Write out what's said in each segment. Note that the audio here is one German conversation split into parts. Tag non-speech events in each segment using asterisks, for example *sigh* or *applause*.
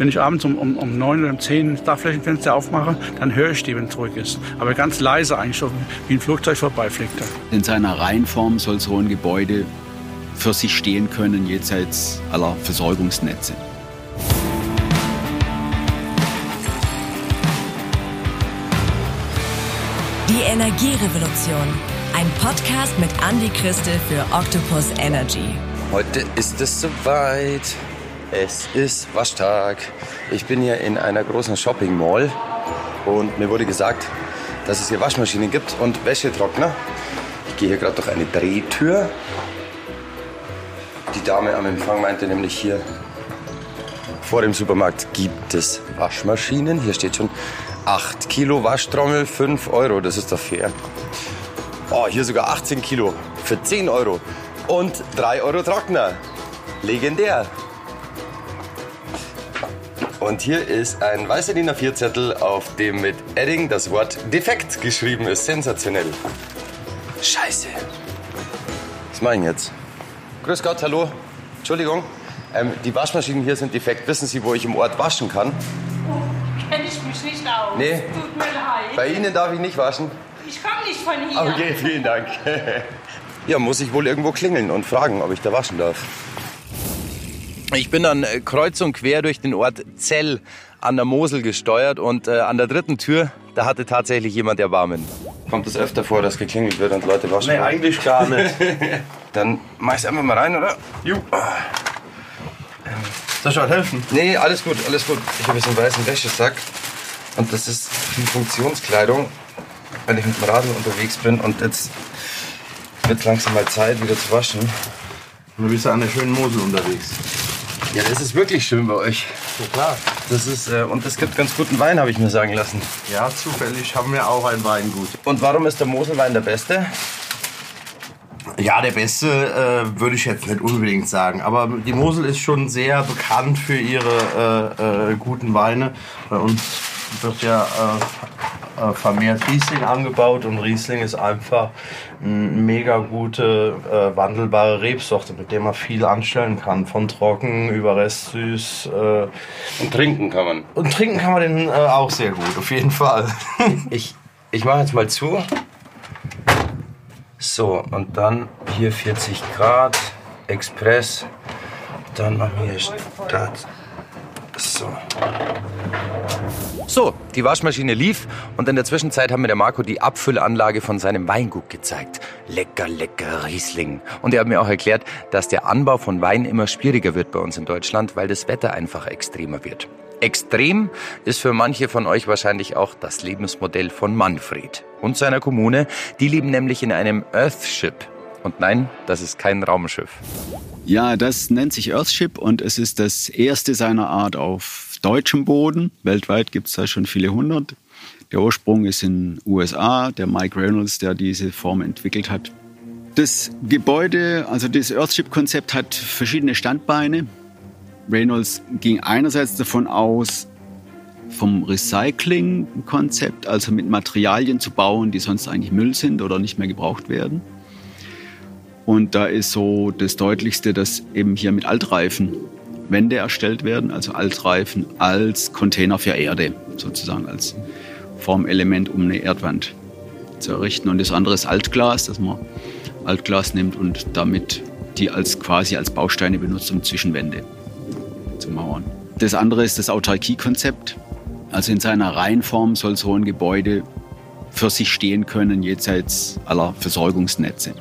Wenn ich abends um, um, um 9 oder um 10 das Dachflächenfenster aufmache, dann höre ich die, wenn es ruhig ist. Aber ganz leise eigentlich, so wie ein Flugzeug vorbeifliegt. In seiner Reihenform soll so ein Gebäude für sich stehen können, jenseits aller Versorgungsnetze. Die Energierevolution. Ein Podcast mit Andy Christel für Octopus Energy. Heute ist es soweit. Es ist Waschtag. Ich bin hier in einer großen Shopping Mall und mir wurde gesagt, dass es hier Waschmaschinen gibt und Wäschetrockner. Ich gehe hier gerade durch eine Drehtür. Die Dame am Empfang meinte nämlich hier vor dem Supermarkt gibt es Waschmaschinen. Hier steht schon 8 Kilo Waschtrommel, 5 Euro. Das ist doch fair. Oh, hier sogar 18 Kilo für 10 Euro. Und 3 Euro Trockner. Legendär. Und hier ist ein weißer DIN A4-Zettel, auf dem mit Edding das Wort defekt geschrieben ist. Sensationell. Scheiße. Was mache ich jetzt? Grüß Gott, hallo. Entschuldigung. Ähm, die Waschmaschinen hier sind defekt. Wissen Sie, wo ich im Ort waschen kann? Kenne ich mich nicht aus. Nee. Tut mir leid. Bei Ihnen darf ich nicht waschen. Ich komme nicht von hier. Okay, vielen Dank. *laughs* ja, muss ich wohl irgendwo klingeln und fragen, ob ich da waschen darf. Ich bin dann äh, kreuz und quer durch den Ort Zell an der Mosel gesteuert und äh, an der dritten Tür, da hatte tatsächlich jemand Erbarmen. Kommt es öfter vor, dass geklingelt wird und Leute waschen? Nee, eigentlich gar nicht. *laughs* Dann mach ich's einfach mal rein, oder? Jo. Soll ich halt helfen? Nee, alles gut, alles gut. Ich habe jetzt einen weißen Wäschesack und das ist viel Funktionskleidung, weil ich mit dem Radl unterwegs bin und jetzt wird langsam mal Zeit, wieder zu waschen. Und du bist ja an der schönen Mosel unterwegs. Ja, das ist wirklich schön bei euch. Ja, klar. Das ist, äh, und es gibt ganz guten Wein, habe ich mir sagen lassen. Ja, zufällig haben wir auch ein Weingut. Und warum ist der Moselwein der beste? Ja, der beste äh, würde ich jetzt nicht unbedingt sagen. Aber die Mosel ist schon sehr bekannt für ihre äh, äh, guten Weine. Bei uns wird ja äh, äh, vermehrt Riesling angebaut und Riesling ist einfach eine mega gute äh, wandelbare Rebsorte, mit der man viel anstellen kann. Von trocken über restsüß. Äh, Und trinken kann man. und trinken kann man den äh, auch sehr gut, auf jeden Fall. *laughs* Ich, ich mache jetzt mal zu. So, und dann hier 40 Grad, Express. Dann machen wir hier Start. So. So, die Waschmaschine lief und in der Zwischenzeit haben mir der Marco die Abfüllanlage von seinem Weingut gezeigt. Lecker, lecker Riesling. Und er hat mir auch erklärt, dass der Anbau von Wein immer schwieriger wird bei uns in Deutschland, weil das Wetter einfach extremer wird. Extrem ist für manche von euch wahrscheinlich auch das Lebensmodell von Manfred und seiner Kommune. Die leben nämlich in einem Earthship. Und nein, das ist kein Raumschiff. Ja, das nennt sich Earthship und es ist das erste seiner Art auf deutschem Boden. Weltweit gibt es da schon viele hundert. Der Ursprung ist in den USA, der Mike Reynolds, der diese Form entwickelt hat. Das Gebäude, also das Earthship-Konzept hat verschiedene Standbeine. Reynolds ging einerseits davon aus, vom Recycling-Konzept, also mit Materialien zu bauen, die sonst eigentlich Müll sind oder nicht mehr gebraucht werden. Und da ist so das Deutlichste, dass eben hier mit Altreifen Wände erstellt werden, also Altreifen als Container für Erde, sozusagen als Formelement, um eine Erdwand zu errichten. Und das andere ist Altglas, dass man Altglas nimmt und damit die als quasi als Bausteine benutzt, um Zwischenwände zu mauern. Das andere ist das Autarkie-Konzept. Also in seiner Reihenform soll so ein Gebäude für sich stehen können, jenseits aller Versorgungsnetze.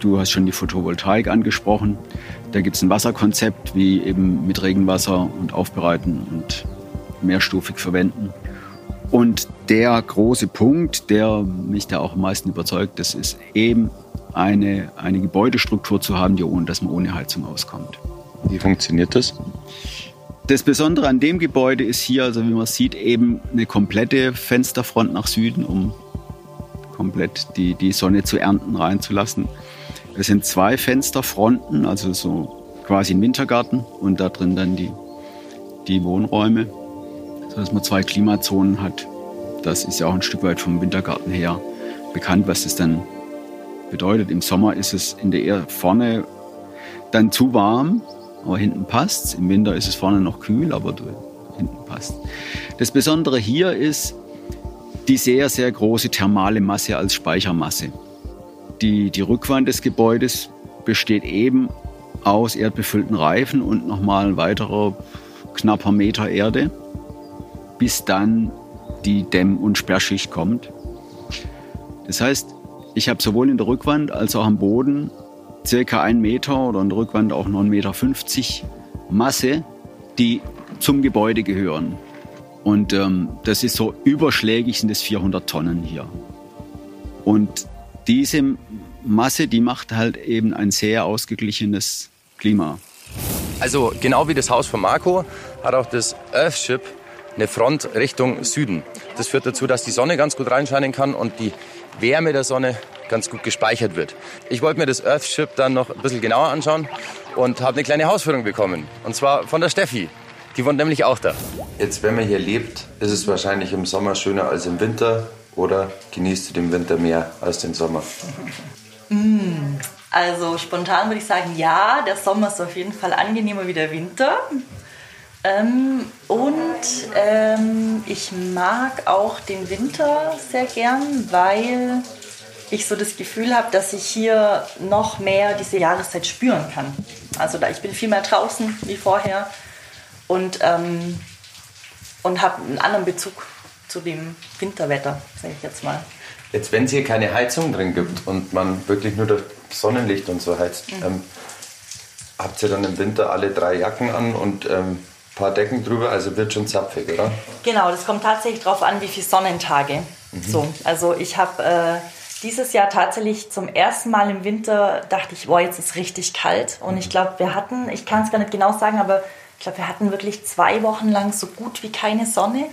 Du hast schon die Photovoltaik angesprochen. Da gibt es ein Wasserkonzept, wie eben mit Regenwasser und aufbereiten und mehrstufig verwenden. Und der große Punkt, der mich da auch am meisten überzeugt, das ist eben eine, eine Gebäudestruktur zu haben, die ohne, dass man ohne Heizung auskommt. Wie funktioniert das? Das Besondere an dem Gebäude ist hier, also wie man sieht, eben eine komplette Fensterfront nach Süden, um komplett die, die Sonne zu ernten, reinzulassen. Es sind zwei Fensterfronten, also so quasi ein Wintergarten und da drin dann die, die Wohnräume, sodass man zwei Klimazonen hat. Das ist ja auch ein Stück weit vom Wintergarten her bekannt, was das dann bedeutet. Im Sommer ist es in der Ehe vorne dann zu warm aber hinten passt Im Winter ist es vorne noch kühl, aber hinten passt. Das Besondere hier ist die sehr, sehr große thermale Masse als Speichermasse. Die, die Rückwand des Gebäudes besteht eben aus erdbefüllten Reifen und nochmal ein weiterer knapper Meter Erde, bis dann die Dämm- und Sperrschicht kommt. Das heißt, ich habe sowohl in der Rückwand als auch am Boden circa einen Meter oder in der Rückwand auch noch 1,50 Meter Masse, die zum Gebäude gehören. Und ähm, das ist so überschlägig sind es 400 Tonnen hier. Und diese Masse, die macht halt eben ein sehr ausgeglichenes Klima. Also genau wie das Haus von Marco hat auch das Earthship eine Front Richtung Süden. Das führt dazu, dass die Sonne ganz gut reinscheinen kann und die Wärme der Sonne ganz gut gespeichert wird. Ich wollte mir das Earthship dann noch ein bisschen genauer anschauen und habe eine kleine Hausführung bekommen. Und zwar von der Steffi. Die wohnt nämlich auch da. Jetzt, wenn man hier lebt, ist es wahrscheinlich im Sommer schöner als im Winter. Oder genießt du den Winter mehr als den Sommer? Also spontan würde ich sagen, ja, der Sommer ist auf jeden Fall angenehmer wie der Winter. Ähm, und ähm, ich mag auch den Winter sehr gern, weil ich so das Gefühl habe, dass ich hier noch mehr diese Jahreszeit spüren kann. Also da ich bin viel mehr draußen wie vorher und, ähm, und habe einen anderen Bezug zu dem Winterwetter, sage ich jetzt mal. Jetzt, wenn es hier keine Heizung drin gibt und man wirklich nur durch Sonnenlicht und so heizt, ähm, habt ihr dann im Winter alle drei Jacken an und ein ähm, paar Decken drüber? Also wird schon zapfig, oder? Genau, das kommt tatsächlich darauf an, wie viele Sonnentage. So, also ich habe äh, dieses Jahr tatsächlich zum ersten Mal im Winter dachte ich, boah, jetzt ist richtig kalt. Und ich glaube, wir hatten, ich kann es gar nicht genau sagen, aber ich glaube, wir hatten wirklich zwei Wochen lang so gut wie keine Sonne.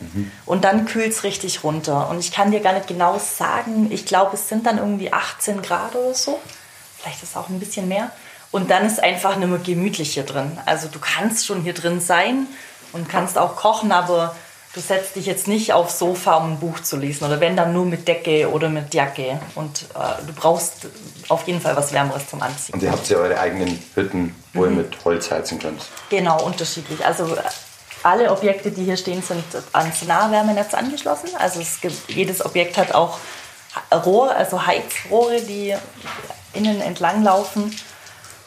Und dann kühlt es richtig runter. Und ich kann dir gar nicht genau sagen, ich glaube, es sind dann irgendwie 18 Grad oder so. Vielleicht ist es auch ein bisschen mehr. Und dann ist einfach nicht mehr gemütlich hier drin. Also du kannst schon hier drin sein und kannst auch kochen, aber du setzt dich jetzt nicht aufs Sofa, um ein Buch zu lesen. Oder wenn dann nur mit Decke oder mit Jacke. Und äh, du brauchst auf jeden Fall was Wärmeres zum Anziehen. Und ihr habt ja eure eigenen Hütten, wo ihr mit Holz heizen könnt. Genau, unterschiedlich. Also äh, alle Objekte, die hier stehen, sind ans Nahwärmenetz angeschlossen. Also gibt, jedes Objekt hat auch Rohr, also Heizrohre, die innen entlang laufen.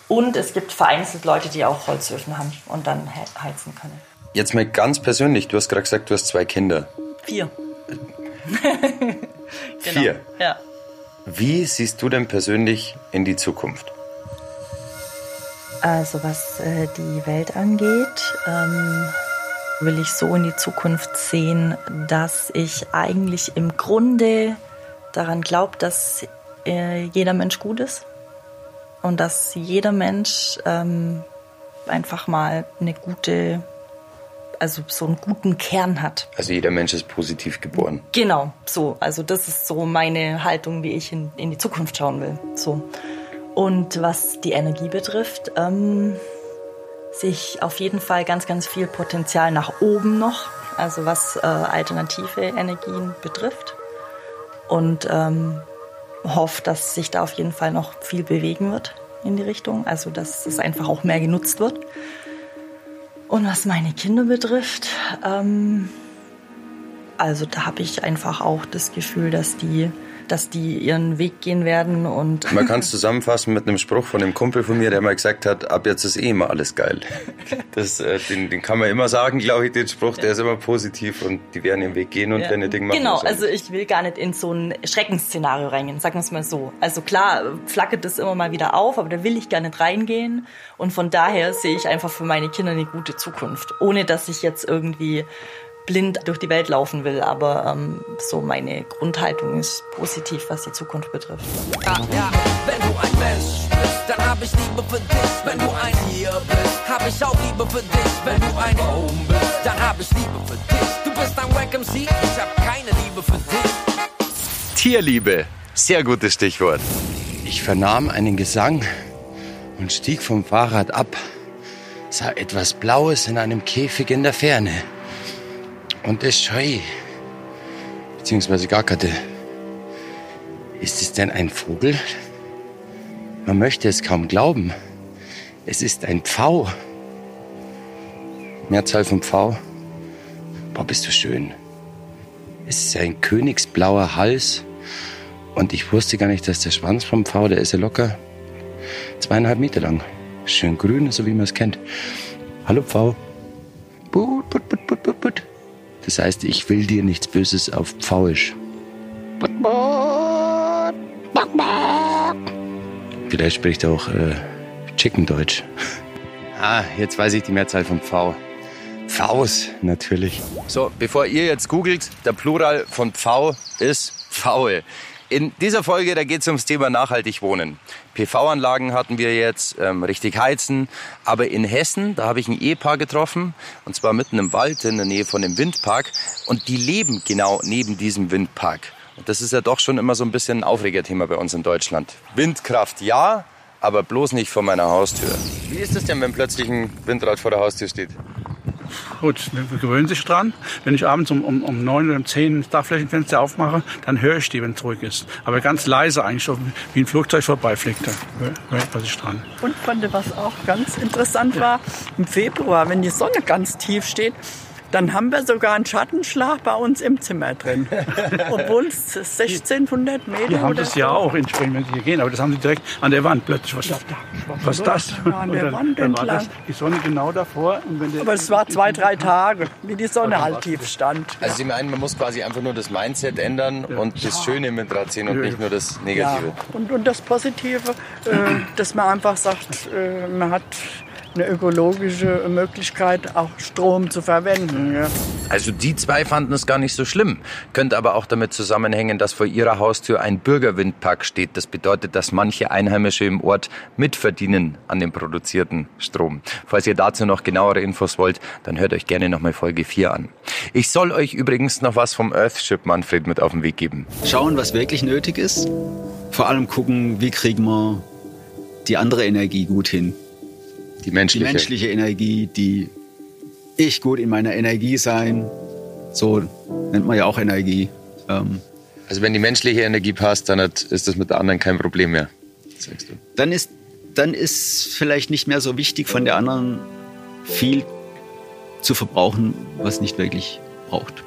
Und es gibt vereinzelt Leute, die auch Holzöfen haben und dann he- heizen können. Jetzt mal ganz persönlich, du hast gerade gesagt, du hast zwei Kinder. Vier. *laughs* Vier. Ja. Wie siehst du denn persönlich in die Zukunft? Also was äh, die Welt angeht, ähm, will ich so in die Zukunft sehen, dass ich eigentlich im Grunde daran glaube, dass äh, jeder Mensch gut ist und dass jeder Mensch ähm, einfach mal eine gute, also so einen guten Kern hat. Also jeder Mensch ist positiv geboren. Genau, so. Also das ist so meine Haltung, wie ich in, in die Zukunft schauen will. So. Und was die Energie betrifft, ähm, sehe ich auf jeden Fall ganz, ganz viel Potenzial nach oben noch. Also was äh, alternative Energien betrifft. Und ähm, hoffe, dass sich da auf jeden Fall noch viel bewegen wird in die Richtung. Also dass es einfach auch mehr genutzt wird. Und was meine Kinder betrifft, ähm, also da habe ich einfach auch das Gefühl, dass die, dass die ihren Weg gehen werden und Man kann es *laughs* zusammenfassen mit einem Spruch von einem Kumpel von mir, der mal gesagt hat, ab jetzt ist eh immer alles geil. *laughs* Das, äh, den, den kann man immer sagen, glaube ich, den Spruch, der ist immer positiv und die werden ihren Weg gehen und Ja. werden ihr Ding machen. Genau, also ich will gar nicht in so ein Schreckensszenario reingehen, sagen wir es mal so. Also klar, flackert das immer mal wieder auf, aber da will ich gar nicht reingehen. Und von daher sehe ich einfach für meine Kinder eine gute Zukunft. Ohne dass ich jetzt irgendwie blind durch die Welt laufen will. Aber ähm, so meine Grundhaltung ist positiv, was die Zukunft betrifft. Ja, ja, wenn du ein Mensch bist, dann hab ich Liebe für dich. Wenn du ein Tier bist, hab ich auch Liebe für dich. Wenn du ein Baum bist, dann hab ich Liebe für dich. Du bist ein Wack MC, ich hab keine Liebe für dich. Tierliebe, sehr gutes Stichwort. Ich vernahm einen Gesang und stieg vom Fahrrad ab, sah etwas Blaues in einem Käfig in der Ferne. Und es schrie, beziehungsweise gackerte. Ist es denn ein Vogel? Man möchte es kaum glauben. Es ist ein Pfau. Mehrzahl vom Pfau. Boah, bist du schön. Es ist ein königsblauer Hals. Und ich wusste gar nicht, dass der Schwanz vom Pfau, der ist ja locker zweieinhalb Meter lang. Schön grün, so wie man es kennt. Hallo Pfau. Das heißt, ich will dir nichts Böses auf Pfauisch. Vielleicht spricht er auch äh, Chicken-Deutsch. *laughs* Ah, jetzt weiß ich die Mehrzahl von Pfau. Pfaus, natürlich. So, bevor ihr jetzt googelt, der Plural von Pfau ist Pfaue. In dieser Folge, da geht es ums Thema nachhaltig wohnen. PV-Anlagen hatten wir jetzt, ähm, richtig heizen. Aber in Hessen, da habe ich ein Ehepaar getroffen, und zwar mitten im Wald in der Nähe von dem Windpark. Und die leben genau neben diesem Windpark. Und das ist ja doch schon immer so ein bisschen ein Aufregerthema bei uns in Deutschland. Windkraft ja, aber bloß nicht vor meiner Haustür. Wie ist das denn, wenn plötzlich ein Windrad vor der Haustür steht? Gut, wir gewöhnen sich dran. Wenn ich abends um, um, um 9 oder um 10 das Dachflächenfenster aufmache, dann höre ich die, wenn es ruhig ist. Aber ganz leise eigentlich, wie ein Flugzeug vorbeifliegt. Höre ich sich dran. Und fand, was auch ganz interessant war, im Februar, wenn die Sonne ganz tief steht, dann haben wir sogar einen Schattenschlag bei uns im Zimmer drin. *laughs* Obwohl es 1600 Meter Die haben oder das so. ja auch in Springen, wenn sie hier gehen. Aber das haben sie direkt an der Wand plötzlich. Was, was ist das? An der dann, Wand dann war das die Sonne genau davor. Und wenn der, Aber es war zwei, drei Tage, wie die Sonne halt tief stand. Also Sie meinen, man muss quasi einfach nur das Mindset ändern und das Schöne mit Draht sehen und Ja. nicht nur das Ja. Negative. Und, und das Positive, äh, dass man einfach sagt, äh, man hat eine ökologische Möglichkeit, auch Strom zu verwenden. Ja. Also die zwei fanden es gar nicht so schlimm. Könnte aber auch damit zusammenhängen, dass vor ihrer Haustür ein Bürgerwindpark steht. Das bedeutet, dass manche Einheimische im Ort mitverdienen an dem produzierten Strom. Falls ihr dazu noch genauere Infos wollt, dann hört euch gerne nochmal Folge 4 an. Ich soll euch übrigens noch was vom Earthship Manfred mit auf den Weg geben. Schauen, was wirklich nötig ist. Vor allem gucken, wie kriegen wir die andere Energie gut hin. Die Die menschliche. menschliche Energie, die ich gut in meiner Energie sein. So nennt man ja auch Energie. Ähm, Also wenn die menschliche Energie passt, dann hat, ist das mit der anderen kein Problem mehr. Sagst du. dann ist dann ist vielleicht nicht mehr so wichtig von der anderen viel zu verbrauchen, was nicht wirklich braucht.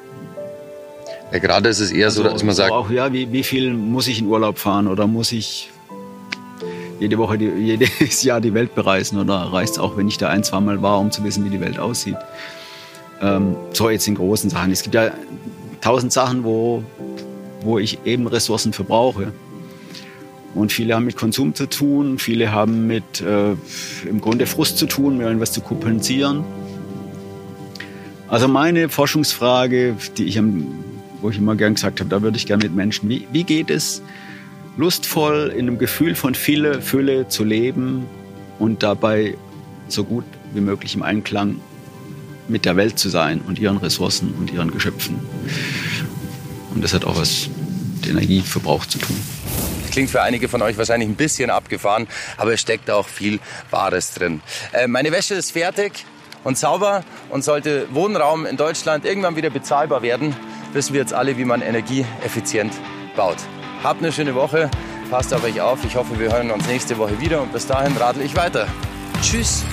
Ja, gerade ist es eher so, dass man sagt, auch ja, wie, wie viel muss ich in Urlaub fahren oder muss ich jede Woche, die, jedes *laughs* Jahr die Welt bereisen oder reicht es auch, wenn ich da ein, zweimal war, um zu wissen, wie die Welt aussieht. Ähm, so jetzt in großen Sachen. Es gibt ja tausend Sachen, wo, wo ich eben Ressourcen verbrauche. Und viele haben mit Konsum zu tun, viele haben mit äh, im Grunde Frust zu tun, mir irgendwas zu kompensieren. Also meine Forschungsfrage, die ich am, wo ich immer gern gesagt habe, da würde ich gerne mit Menschen, wie, wie geht es, lustvoll in einem Gefühl von Fülle, Fülle zu leben und dabei so gut wie möglich im Einklang mit der Welt zu sein und ihren Ressourcen und ihren Geschöpfen. Und das hat auch was mit Energieverbrauch zu tun. Klingt für einige von euch wahrscheinlich ein bisschen abgefahren, aber es steckt auch viel Wahres drin. Äh, meine Wäsche ist fertig und sauber und sollte Wohnraum in Deutschland irgendwann wieder bezahlbar werden, wissen wir jetzt alle, wie man energieeffizient baut. Habt eine schöne Woche, passt auf euch auf. Ich hoffe, wir hören uns nächste Woche wieder und bis dahin radel ich weiter. Tschüss.